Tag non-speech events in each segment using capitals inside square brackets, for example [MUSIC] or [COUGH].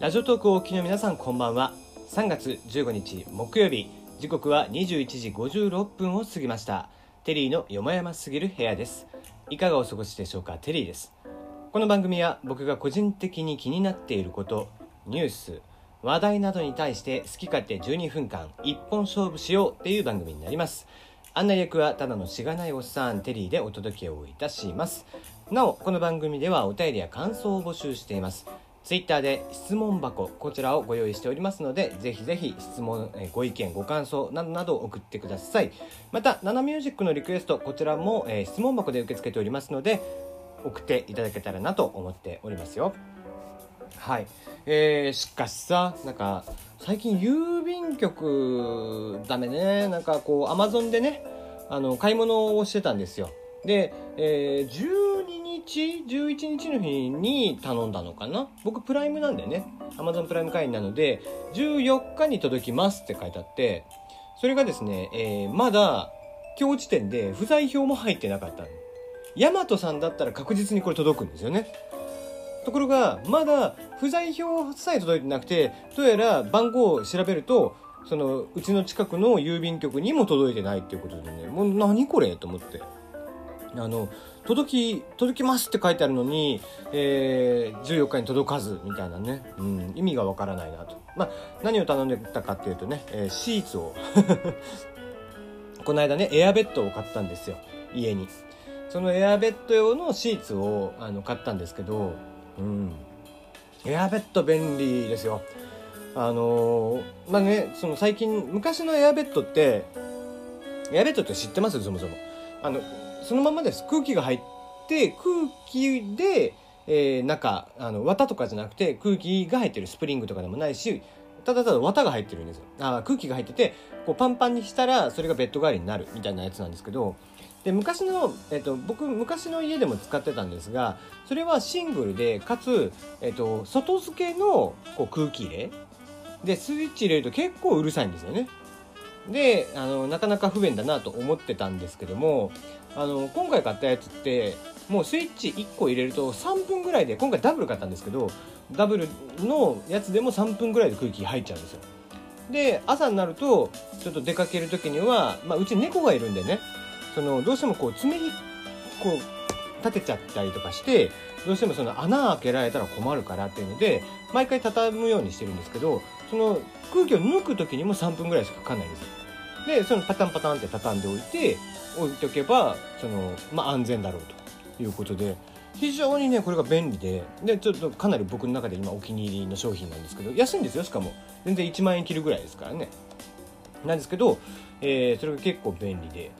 ラジオトークをお聞きの皆さんこんばんは。3月15日木曜日。時刻は21時56分を過ぎました。テリーのよもやますぎる部屋です。いかがお過ごしでしょうか？テリーです。この番組は僕が個人的に気になっていることニュース話題などに対して好き勝手12分間一本勝負しようっていう番組になります。案内役はただのしがないおっさんテリーでお届けをいたします。なおこの番組ではお便りや感想を募集しています。ツイッターで質問箱こちらをご用意しておりますのでぜひぜひ質問ご意見ご感想などなど送ってください。またナナミュージックのリクエストこちらも、え質問箱で受け付けておりますので送っていただけたらなと思っておりますよ。はい。えー、しかしさなんか最近郵便局ダメね。なんかこうアマゾンでねあの買い物をしてたんですよ。で、えー、12日11日の日に頼んだのかな。僕プライムなんでね。Amazon プライム会員なので14日に届きますって書いてあってそれがですね、えーまだ今日時点で不在票も入ってなかったの。ヤマトさんだったら確実にこれ届くんですよね。ところがまだ不在票さえ届いてなくてどうやら番号を調べるとそのうちの近くの郵便局にも届いてないっていうことでねもう何これと思って。あの届き届きますって書いてあるのに、えー、14日に届かずみたいなね、うん、意味がわからないなと、まあ、何を頼んでたかっていうとね、えーシーツを。[LAUGHS] この間ねエアベッドを買ったんですよ。家に。そのエアベッド用のシーツをあの買ったんですけど、うん、エアベッド便利ですよ。あのーまあねその最近昔のエアベッドってエアベッドって知ってます？そもそも。あのそのままです。空気が入って空気で、えー中あの綿とかじゃなくて空気が入ってる。スプリングとかでもないしただただ綿が入ってるんですよ。あ空気が入っててこうパンパンにしたらそれがベッド代わりになるみたいなやつなんですけどで昔の、えっと、僕昔の家でも使ってたんですがそれはシングルでかつ、えっと、外付けのこう空気入れ。でスイッチ入れると結構うるさいんですよね。であのなかなか不便だなと思ってたんですけどもあの今回買ったやつってもうスイッチ1個入れると3分ぐらいで今回ダブル買ったんですけどダブルのやつでも3分ぐらいで空気入っちゃうんですよ。で朝になるとちょっと出かける時には、まあ、うち猫がいるんでねそのどうしてもこう爪にこう立てちゃったりとかしてどうしてもその穴開けられたら困るからっていうので毎回畳むようにしてるんですけどその空気を抜く時にも3分ぐらいしかかかんないですよ。でそのパタンパタンって畳んでおいて置いておけばその、まあ、安全だろうということで非常にねこれが便利ででちょっとかなり僕の中で今お気に入りの商品なんですけど安いんですよしかも。全然1万円切るぐらいですからね。なんですけど、えーそれが結構便利で。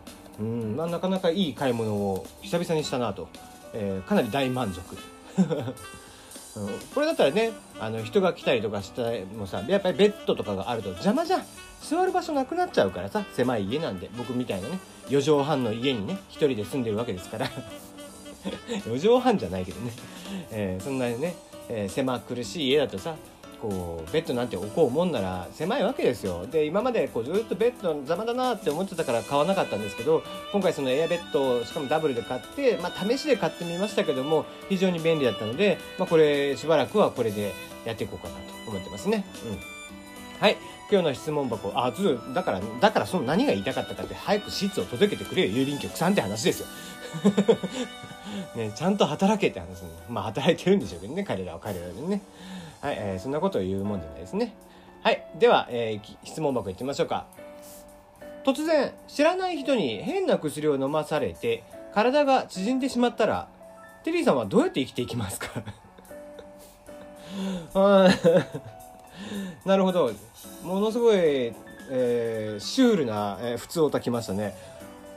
うん、まあ、なかなかいい買い物を久々にしたなと、えーかなり大満足、[LAUGHS] これだったらねあの人が来たりとかしたもさやっぱりベッドとかがあると邪魔じゃん。座る場所なくなっちゃうからさ狭い家なんで僕みたいなね4畳半の家にね一人で住んでるわけですから。[LAUGHS] 4畳半じゃないけどね、えーそんなにね、えー狭苦しい家だとさこうベッドなんて置こうもんなら狭いわけですよ。で今までこうずっとベッド邪魔だなって思ってたから買わなかったんですけど今回そのエアベッドしかもダブルで買って、まあ、試しで買ってみましたけども非常に便利だったので、まあ、これしばらくはこれでやっていこうかなと思ってますね。うん。はい。今日の質問箱。あずだからだからその何が言いたかったかって早くシーツを届けてくれよ郵便局さんって話ですよ。[LAUGHS] ね、ちゃんと働けって話ね。まあ働いてるんでしょうけどね彼らは。彼らでね。はい、えーそんなことを言うもんじゃないですね。はいでは、えー質問箱いってみましょうか。突然知らない人に変な薬を飲まされて体が縮んでしまったらテリーさんはどうやって生きていきますか？[LAUGHS] [LAUGHS] なるほど。ものすごい、えーシュールな、えー普通を炊きましたね。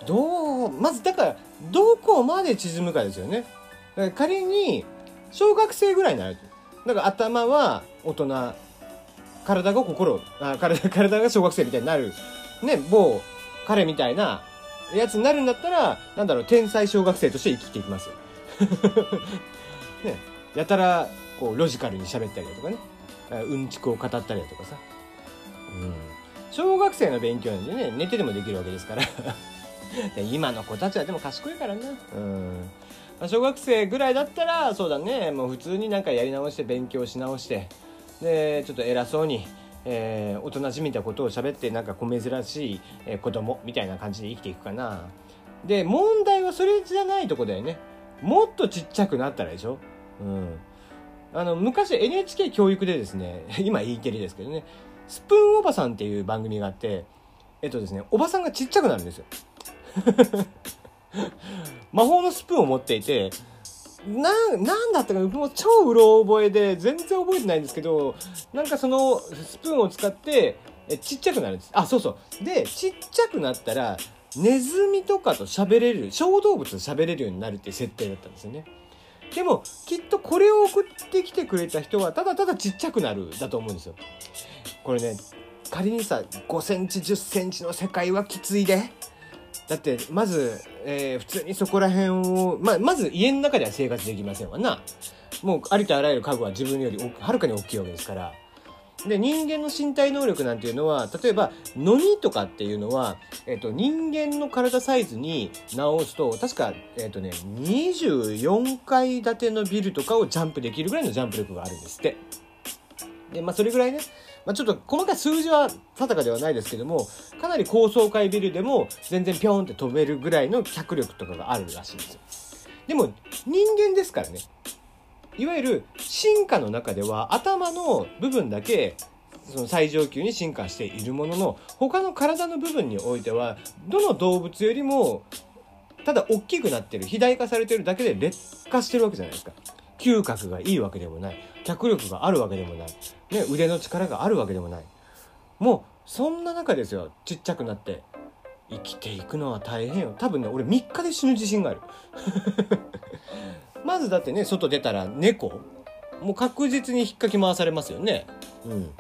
どうまずだからどこまで縮むかですよね。仮に小学生ぐらいになるだから頭は大人体が心あ体体が小学生みたいになるね某彼みたいなやつになるんだったらなんだろう天才小学生として生きていきますよ。[LAUGHS] ね。やたらこうロジカルに喋ったりだとかね。うんちくを語ったりだとかさ、うん、小学生の勉強なんでね寝てでもできるわけですから。[LAUGHS] 今の子たちはでも賢いからな。うん。まあ小学生ぐらいだったらそうだね。もう普通になんかやり直して勉強し直して。でちょっと偉そうに、えー、大人じみたことを喋ってなんか小珍しい、えー、子供みたいな感じで生きていくかな。で問題はそれじゃないとこだよね。もっとちっちゃくなったらでしょ？うん。あの昔 NHK 教育でですね [LAUGHS] 今 E テレですけどねスプーンおばさんっていう番組があってえっとですねおばさんがちっちゃくなるんですよ。[LAUGHS] 魔法のスプーンを持っていてな、なんだったか僕も超うろ覚えで全然覚えてないんですけど、なんかそのスプーンを使ってえちっちゃくなるんです。あ、そうそう。で、ちっちゃくなったら、ネズミとかと喋れる、小動物と喋れるようになるっていう設定だったんですよね。でも、きっとこれを送ってきてくれた人は、ただただちっちゃくなるだと思うんですよ。これね、仮にさ、5センチ、10センチの世界はきついで。だってまず、えー、普通にそこら辺を、ま、まず家の中では生活できませんわな。もうありとあらゆる家具は自分よりはるかに大きいわけですから。で人間の身体能力なんていうのは例えばノニとかっていうのは、えーと、人間の体サイズに直すと確か、えーとね、24階建てのビルとかをジャンプできるぐらいのジャンプ力があるんですって。でまあそれぐらいねまあ、ちょっと細かい数字は定かではないですけどもかなり高層階ビルでも全然ピョンって飛べるぐらいの脚力とかがあるらしいんですよ。でも人間ですからね。いわゆる進化の中では頭の部分だけその最上級に進化しているものの他の体の部分においてはどの動物よりもただ大きくなってる肥大化されてるだけで劣化してるわけじゃないですか。嗅覚がいいわけでもない。脚力があるわけでもない、ね、腕の力があるわけでもない。もうそんな中ですよ。ちっちゃくなって。生きていくのは大変よ。多分ね俺3日で死ぬ自信がある。[LAUGHS] まずだってね外出たら猫？もう確実に引っかき回されますよね。うん。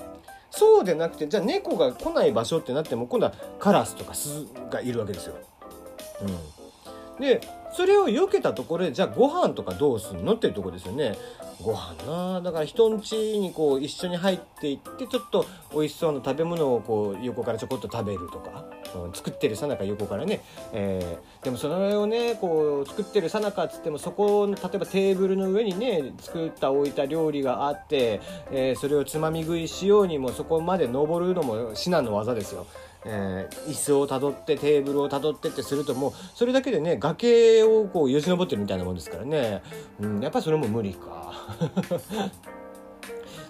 そうでなくてじゃあ猫が来ない場所ってなっても今度はカラスとかスがいるわけですよ。うん、でそれを避けたところでじゃあご飯とかどうすんのっていうとこですよね。ご飯なだから人ん家にこう一緒に入っていってちょっと美味しそうな食べ物をこう横からちょこっと食べるとか、うん、作ってるさなか横からね、えー、でもそれをねこう作ってるさなかっつってもそこの例えばテーブルの上にね作った置いた料理があって、えー、それをつまみ食いしようにもそこまで登るのも至難の技ですよ。えー、椅子をたどってテーブルをたどってってするともうそれだけでね崖をこうよじ登ってるみたいなもんですからね、うん、やっぱそれも無理か。[LAUGHS]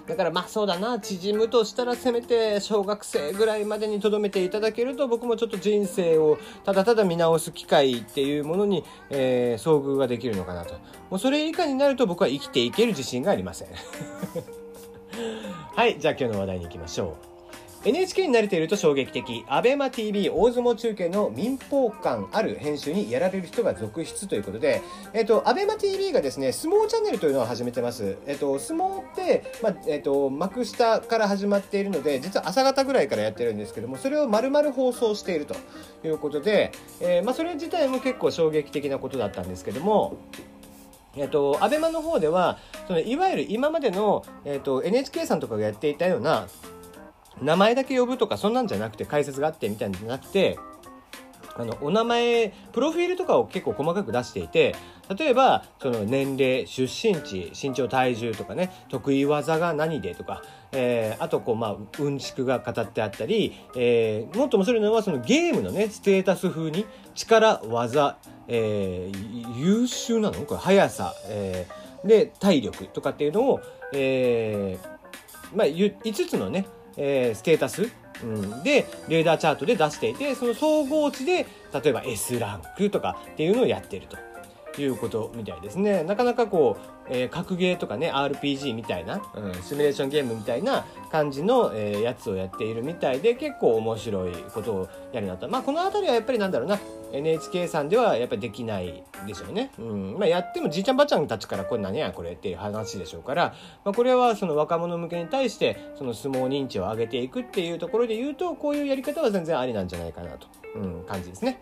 だからまあそうだな。縮むとしたらせめて小学生ぐらいまでにとどめていただけると僕もちょっと人生をただただ見直す機会っていうものに、えー、遭遇ができるのかなと。もうそれ以下になると僕は生きていける自信がありません。[LAUGHS] はいじゃあ今日の話題に行きましょう。NHK に慣れていると衝撃的。ABEMATV 大相撲中継の民放感ある編集にやられる人が続出ということで、えっと、ABEMATV がですね相撲チャンネルというのを始めてます、えっと、相撲って、まえっと、幕下から始まっているので実は朝方ぐらいからやってるんですけどもそれを丸々放送しているということで、えーま、それ自体も結構衝撃的なことだったんですけどもえっと、アベマの方では、そのいわゆる今までの、えっと、NHK さんとかがやっていたような、名前だけ呼ぶとかそんなんじゃなくて解説があってみたいなんじゃなくてあのお名前プロフィールとかを結構細かく出していて例えばその年齢出身地身長体重とかね得意技が何でとか、えー、あとこうまあうんちくが語ってあったり、えー、もっと面白いのはそのゲームのねステータス風に力技、えー、優秀なの？これ速さ、えー、で体力とかっていうのを、えーまあ、5つのねえー、ステータス、うん、で、レーダーチャートで出していて、その総合値で、例えば S ランクとかっていうのをやってると。いうことみたいですね。なかなかこう、えー、格ゲーとかね、RPG みたいな、うん、シミュレーションゲームみたいな感じの、えー、やつをやっているみたいで、結構面白いことをやるなと。まあ、この辺りはやっぱりなんだろうな、NHK さんではやっぱりできないでしょうね。うん。まあ、やってもじいちゃんばあちゃんたちからこれ何やこれっていう話でしょうから、まあ、これはその若者向けに対して、その相撲認知を上げていくっていうところで言うと、こういうやり方は全然ありなんじゃないかなと、うん、感じですね。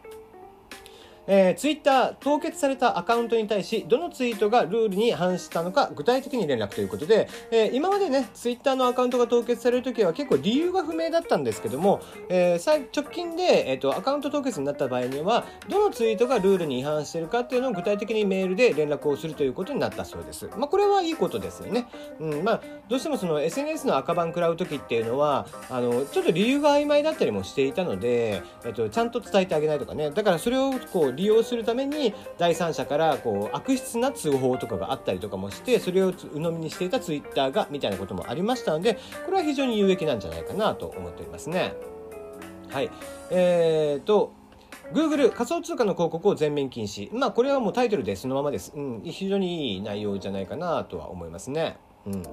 えー、ツイッター凍結されたアカウントに対しどのツイートがルールに反したのか具体的に連絡ということで、えー、今までねツイッターのアカウントが凍結される時は結構理由が不明だったんですけども、えー、直近で、えーと、アカウント凍結になった場合にはどのツイートがルールに違反してるかっていうのを具体的にメールで連絡をするということになったそうです。まあ、これはいいことですよね。うんまあ、どうしてもその SNS の赤番食らう時っていうのはあのちょっと理由が曖昧だったりもしていたので、えっと、ちゃんと伝えてあげないとかねだからそれをこう利用するために第三者からこう悪質な通報とかがあったりとかもしてそれを鵜呑みにしていたツイッターがみたいなこともありましたのでこれは非常に有益なんじゃないかなと思っておりますね。はいえーと Google 仮想通貨の広告を全面禁止。まあこれはもうタイトルでそのままです。うん、非常にいい内容じゃないかなとは思いますね。うん。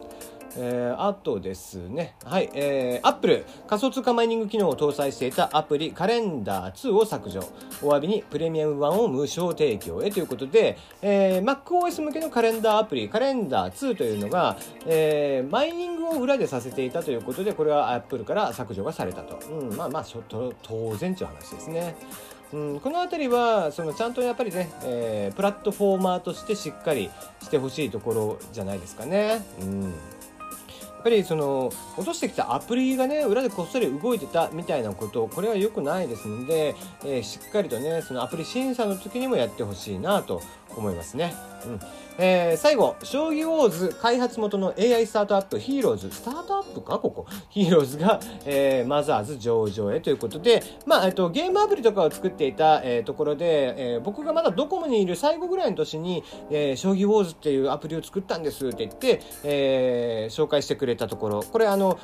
えー、あとですね、はい、えー、Apple 仮想通貨マイニング機能を搭載していたアプリカレンダー2を削除。お詫びにプレミアム版を無償提供へということで、えー、MacOS 向けのカレンダーアプリカレンダー2というのが、えー、マイニングを裏でさせていたということで、これは Apple から削除がされたと。うん、まあまあ、当然という話ですね。うん、この辺りはそのちゃんとやっぱりね、えー、プラットフォーマーとしてしっかりしてほしいところじゃないですかね。うんっぱりその落としてきたアプリがね裏でこっそり動いてたみたいなことこれは良くないですので、えー、しっかりとねそのアプリ審査の時にもやってほしいなと思いますね。うん。えー、最後、将棋ウォーズ開発元の AI スタートアップヒーローズ、スタートアップか？ここ。ヒーローズが、えー、マザーズ上場へ。ということで、まあ、えっと、ゲームアプリとかを作っていた、えー、ところで、えー、僕がまだドコモにいる最後ぐらいの年に、えー、将棋ウォーズっていうアプリを作ったんですって言って、えー、紹介してくれたところ、これあの、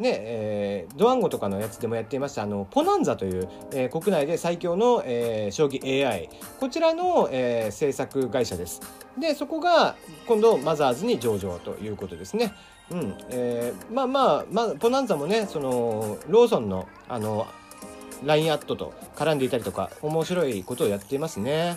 ねえー、ドワンゴとかのやつでもやっていました。あのポナンザという、えー、国内で最強の、えー、将棋 AI こちらの、えー、制作会社です。でそこが今度マザーズに上場ということですね。うんえー、まあまあ、まあ、ポナンザもねそのローソンのあの LINE アットと絡んでいたりとか面白いことをやっていますね。